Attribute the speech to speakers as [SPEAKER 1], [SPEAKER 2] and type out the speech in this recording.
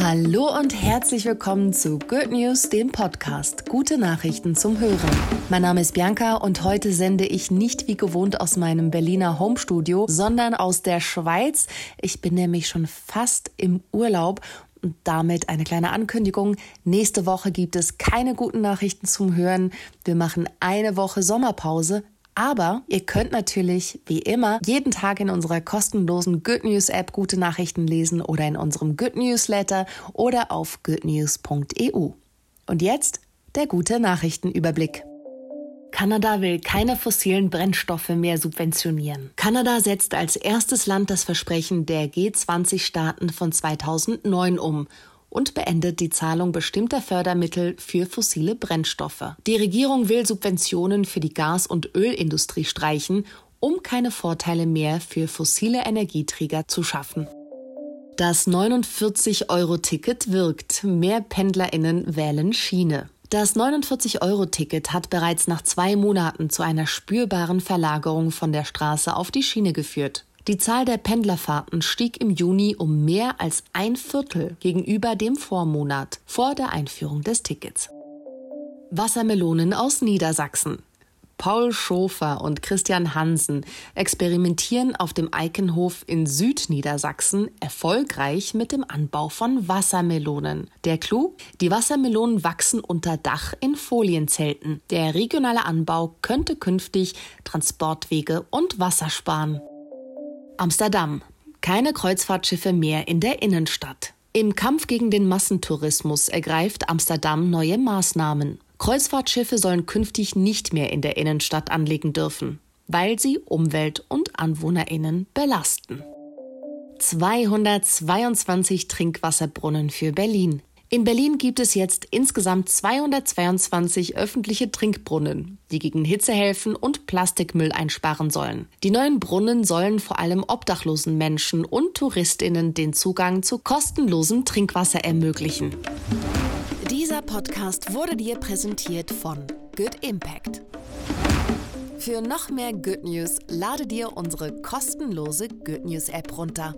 [SPEAKER 1] Hallo und herzlich willkommen zu Good News, dem Podcast. Gute Nachrichten zum Hören. Mein Name ist Bianca und heute sende ich nicht wie gewohnt aus meinem Berliner Homestudio, sondern aus der Schweiz. Ich bin nämlich schon fast im Urlaub und damit eine kleine Ankündigung. Nächste Woche gibt es keine guten Nachrichten zum Hören. Wir machen eine Woche Sommerpause. Aber ihr könnt natürlich, wie immer, jeden Tag in unserer kostenlosen Good News App gute Nachrichten lesen oder in unserem Good Newsletter oder auf goodnews.eu. Und jetzt der gute Nachrichtenüberblick. Kanada will keine fossilen Brennstoffe mehr subventionieren. Kanada setzt als erstes Land das Versprechen der G20-Staaten von 2009 um und beendet die Zahlung bestimmter Fördermittel für fossile Brennstoffe. Die Regierung will Subventionen für die Gas- und Ölindustrie streichen, um keine Vorteile mehr für fossile Energieträger zu schaffen. Das 49-Euro-Ticket wirkt. Mehr Pendlerinnen wählen Schiene. Das 49-Euro-Ticket hat bereits nach zwei Monaten zu einer spürbaren Verlagerung von der Straße auf die Schiene geführt. Die Zahl der Pendlerfahrten stieg im Juni um mehr als ein Viertel gegenüber dem Vormonat vor der Einführung des Tickets. Wassermelonen aus Niedersachsen. Paul Schofer und Christian Hansen experimentieren auf dem Eikenhof in Südniedersachsen erfolgreich mit dem Anbau von Wassermelonen. Der Clou? Die Wassermelonen wachsen unter Dach in Folienzelten. Der regionale Anbau könnte künftig Transportwege und Wasser sparen. Amsterdam. Keine Kreuzfahrtschiffe mehr in der Innenstadt. Im Kampf gegen den Massentourismus ergreift Amsterdam neue Maßnahmen. Kreuzfahrtschiffe sollen künftig nicht mehr in der Innenstadt anlegen dürfen, weil sie Umwelt und Anwohnerinnen belasten. 222 Trinkwasserbrunnen für Berlin. In Berlin gibt es jetzt insgesamt 222 öffentliche Trinkbrunnen, die gegen Hitze helfen und Plastikmüll einsparen sollen. Die neuen Brunnen sollen vor allem obdachlosen Menschen und Touristinnen den Zugang zu kostenlosem Trinkwasser ermöglichen. Dieser Podcast wurde dir präsentiert von Good Impact. Für noch mehr Good News lade dir unsere kostenlose Good News App runter